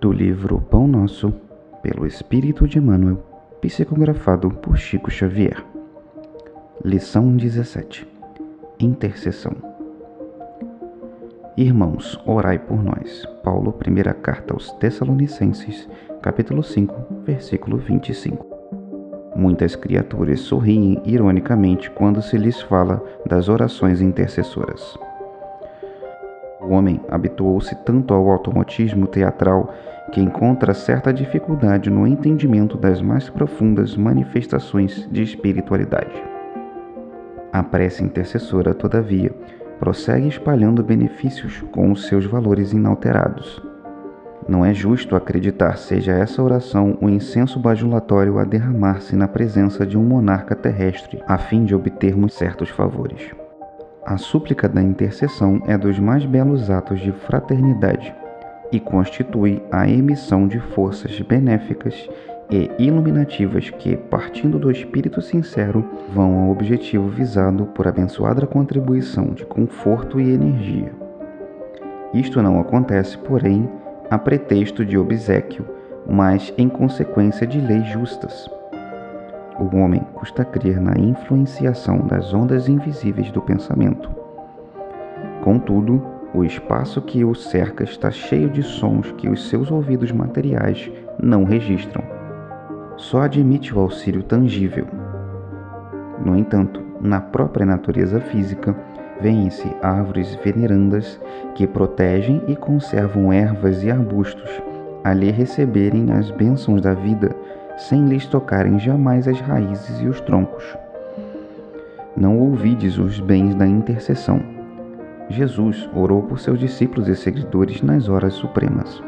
do livro Pão Nosso, pelo Espírito de Emmanuel, psicografado por Chico Xavier. Lição 17 Intercessão Irmãos, orai por nós. Paulo, primeira carta aos Tessalonicenses, capítulo 5, versículo 25. Muitas criaturas sorriem ironicamente quando se lhes fala das orações intercessoras. O homem habituou-se tanto ao automatismo teatral que encontra certa dificuldade no entendimento das mais profundas manifestações de espiritualidade. A prece intercessora, todavia, prossegue espalhando benefícios com os seus valores inalterados. Não é justo acreditar seja essa oração um incenso bajulatório a derramar-se na presença de um monarca terrestre, a fim de obtermos certos favores. A súplica da intercessão é dos mais belos atos de fraternidade e constitui a emissão de forças benéficas e iluminativas que, partindo do espírito sincero, vão ao objetivo visado por abençoada contribuição de conforto e energia. Isto não acontece, porém, a pretexto de obsequio, mas em consequência de leis justas o homem custa crer na influenciação das ondas invisíveis do pensamento. Contudo, o espaço que o cerca está cheio de sons que os seus ouvidos materiais não registram. Só admite o auxílio tangível. No entanto, na própria natureza física, vêem-se árvores venerandas que protegem e conservam ervas e arbustos a lhe receberem as bênçãos da vida sem lhes tocarem jamais as raízes e os troncos. Não ouvides os bens da intercessão. Jesus orou por seus discípulos e seguidores nas horas supremas.